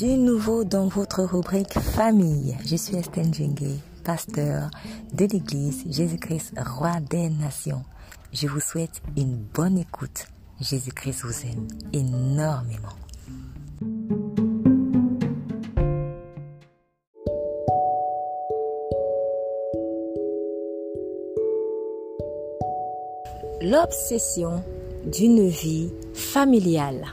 Du nouveau dans votre rubrique famille. Je suis Estelle Djengue, pasteur de l'église Jésus-Christ, roi des nations. Je vous souhaite une bonne écoute. Jésus-Christ vous aime énormément. L'obsession d'une vie familiale.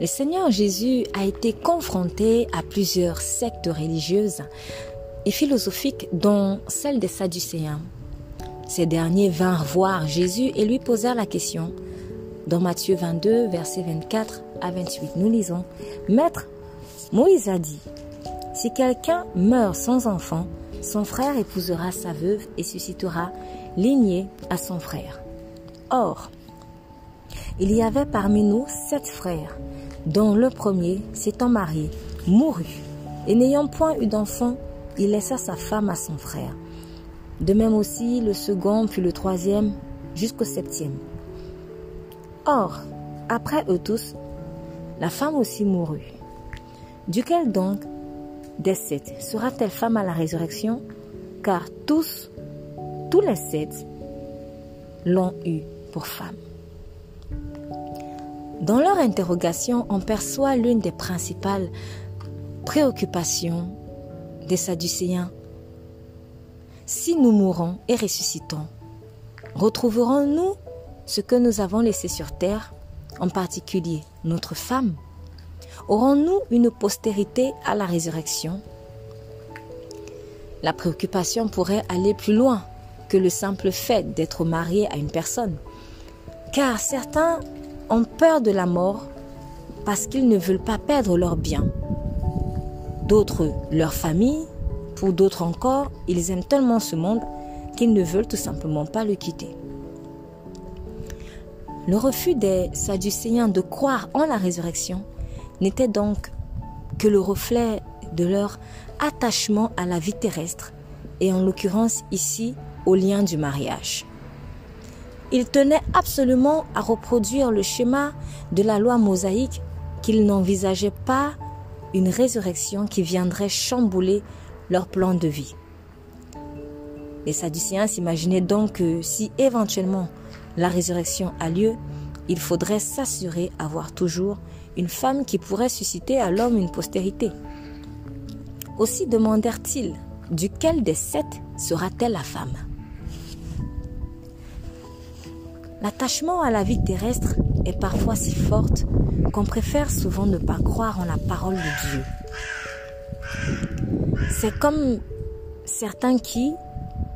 Le Seigneur Jésus a été confronté à plusieurs sectes religieuses et philosophiques, dont celle des Sadducéens. Ces derniers vinrent voir Jésus et lui posèrent la question. Dans Matthieu 22, versets 24 à 28, nous lisons Maître, Moïse a dit Si quelqu'un meurt sans enfant, son frère épousera sa veuve et suscitera lignée à son frère. Or, il y avait parmi nous sept frères dont le premier, s'étant marié, mourut, et n'ayant point eu d'enfant, il laissa sa femme à son frère. De même aussi le second, puis le troisième, jusqu'au septième. Or, après eux tous, la femme aussi mourut. Duquel donc des sept sera-t-elle femme à la résurrection? Car tous, tous les sept, l'ont eue pour femme. Dans leur interrogation, on perçoit l'une des principales préoccupations des Sadducéens. Si nous mourons et ressuscitons, retrouverons-nous ce que nous avons laissé sur terre, en particulier notre femme? Aurons-nous une postérité à la résurrection? La préoccupation pourrait aller plus loin que le simple fait d'être marié à une personne, car certains ont peur de la mort parce qu'ils ne veulent pas perdre leurs biens. D'autres, leur famille. Pour d'autres encore, ils aiment tellement ce monde qu'ils ne veulent tout simplement pas le quitter. Le refus des Sadducéens de croire en la résurrection n'était donc que le reflet de leur attachement à la vie terrestre et en l'occurrence ici au lien du mariage. Il tenait absolument à reproduire le schéma de la loi mosaïque qu'ils n'envisageaient pas une résurrection qui viendrait chambouler leur plan de vie. Les Sadducéens s'imaginaient donc que si éventuellement la résurrection a lieu, il faudrait s'assurer avoir toujours une femme qui pourrait susciter à l'homme une postérité. Aussi demandèrent-ils, duquel des sept sera-t-elle la femme? L'attachement à la vie terrestre est parfois si forte qu'on préfère souvent ne pas croire en la parole de Dieu. C'est comme certains qui,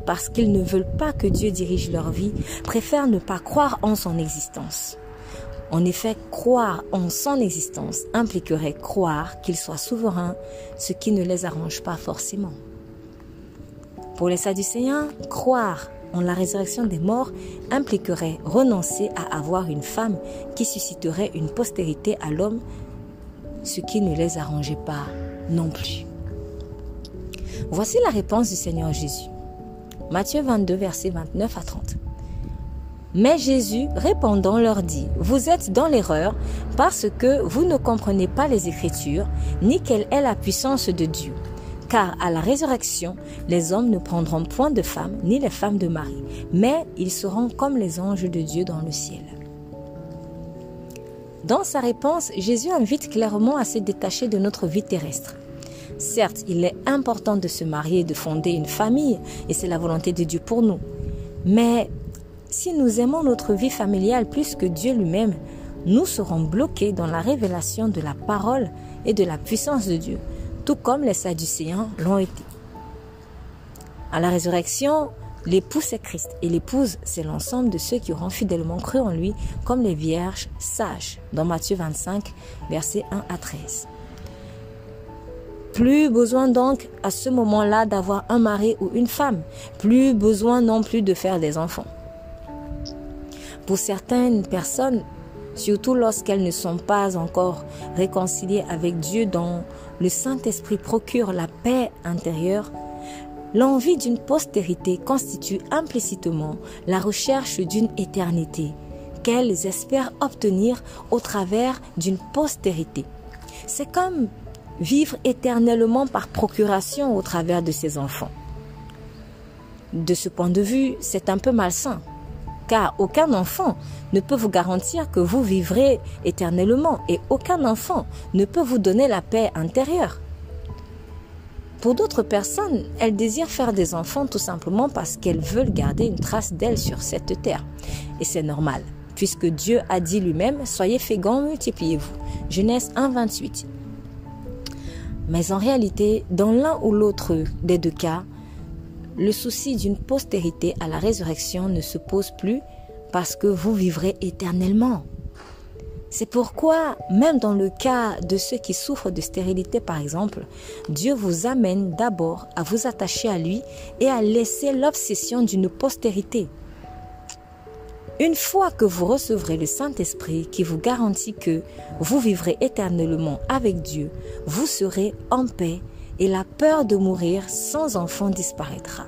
parce qu'ils ne veulent pas que Dieu dirige leur vie, préfèrent ne pas croire en son existence. En effet, croire en son existence impliquerait croire qu'il soit souverain, ce qui ne les arrange pas forcément. Pour les Sadducéens, croire la résurrection des morts impliquerait renoncer à avoir une femme qui susciterait une postérité à l'homme, ce qui ne les arrangeait pas non plus. Voici la réponse du Seigneur Jésus. Matthieu 22, versets 29 à 30. Mais Jésus, répondant, leur dit, Vous êtes dans l'erreur parce que vous ne comprenez pas les Écritures, ni quelle est la puissance de Dieu car à la résurrection, les hommes ne prendront point de femmes, ni les femmes de mari, mais ils seront comme les anges de Dieu dans le ciel. Dans sa réponse, Jésus invite clairement à se détacher de notre vie terrestre. Certes, il est important de se marier de fonder une famille, et c'est la volonté de Dieu pour nous. Mais si nous aimons notre vie familiale plus que Dieu lui-même, nous serons bloqués dans la révélation de la parole et de la puissance de Dieu, tout comme les Sadducéens l'ont été. À la résurrection, l'époux c'est Christ et l'épouse c'est l'ensemble de ceux qui auront fidèlement cru en lui comme les vierges sages dans Matthieu 25 versets 1 à 13. Plus besoin donc à ce moment-là d'avoir un mari ou une femme, plus besoin non plus de faire des enfants. Pour certaines personnes, surtout lorsqu'elles ne sont pas encore réconciliées avec Dieu dont le Saint-Esprit procure la paix intérieure, l'envie d'une postérité constitue implicitement la recherche d'une éternité qu'elles espèrent obtenir au travers d'une postérité. C'est comme vivre éternellement par procuration au travers de ses enfants. De ce point de vue, c'est un peu malsain, car aucun enfant ne peut vous garantir que vous vivrez éternellement et aucun enfant ne peut vous donner la paix intérieure. Pour d'autres personnes, elles désirent faire des enfants tout simplement parce qu'elles veulent garder une trace d'elles sur cette terre. Et c'est normal, puisque Dieu a dit lui-même, soyez féconds, multipliez-vous. Genèse 1, 28. Mais en réalité, dans l'un ou l'autre des deux cas, le souci d'une postérité à la résurrection ne se pose plus parce que vous vivrez éternellement. C'est pourquoi, même dans le cas de ceux qui souffrent de stérilité par exemple, Dieu vous amène d'abord à vous attacher à lui et à laisser l'obsession d'une postérité. Une fois que vous recevrez le Saint-Esprit qui vous garantit que vous vivrez éternellement avec Dieu, vous serez en paix et la peur de mourir sans enfant disparaîtra.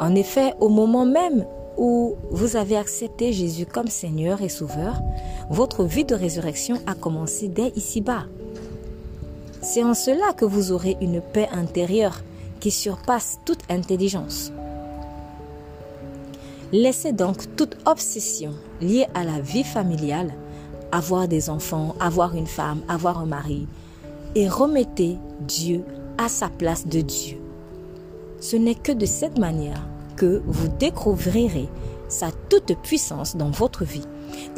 En effet, au moment même où vous avez accepté Jésus comme Seigneur et Sauveur, votre vie de résurrection a commencé dès ici-bas. C'est en cela que vous aurez une paix intérieure qui surpasse toute intelligence. Laissez donc toute obsession liée à la vie familiale, avoir des enfants, avoir une femme, avoir un mari, et remettez Dieu à sa place de Dieu. Ce n'est que de cette manière que vous découvrirez sa toute puissance dans votre vie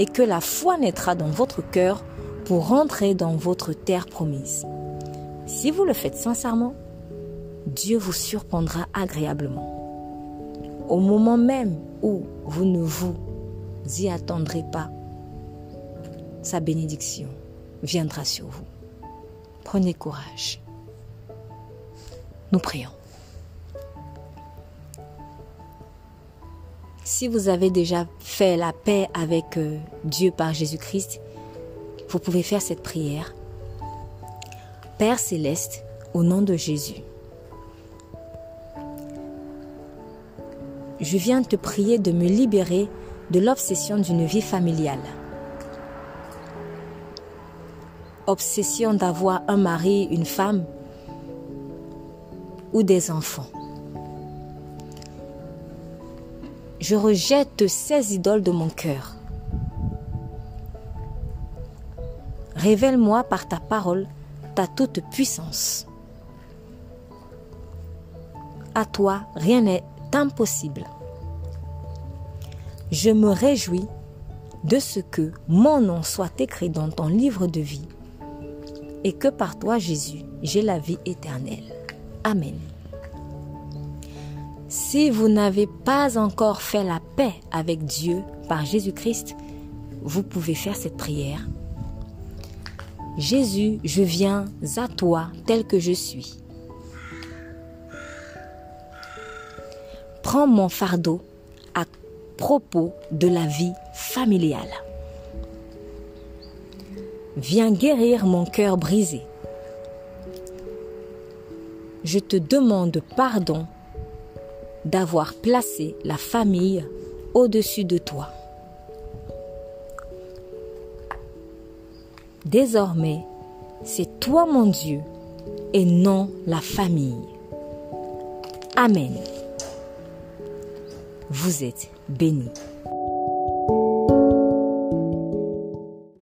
et que la foi naîtra dans votre cœur pour rentrer dans votre terre promise. Si vous le faites sincèrement, Dieu vous surprendra agréablement. Au moment même où vous ne vous y attendrez pas, sa bénédiction viendra sur vous. Prenez courage. Nous prions. Si vous avez déjà fait la paix avec euh, Dieu par Jésus-Christ, vous pouvez faire cette prière. Père céleste, au nom de Jésus, je viens te prier de me libérer de l'obsession d'une vie familiale. Obsession d'avoir un mari, une femme ou des enfants. Je rejette ces idoles de mon cœur. Révèle-moi par ta parole ta toute puissance. À toi, rien n'est impossible. Je me réjouis de ce que mon nom soit écrit dans ton livre de vie et que par toi, Jésus, j'ai la vie éternelle. Amen. Si vous n'avez pas encore fait la paix avec Dieu par Jésus-Christ, vous pouvez faire cette prière. Jésus, je viens à toi tel que je suis. Prends mon fardeau à propos de la vie familiale. Viens guérir mon cœur brisé. Je te demande pardon d'avoir placé la famille au-dessus de toi. Désormais, c'est toi mon Dieu et non la famille. Amen. Vous êtes bénis.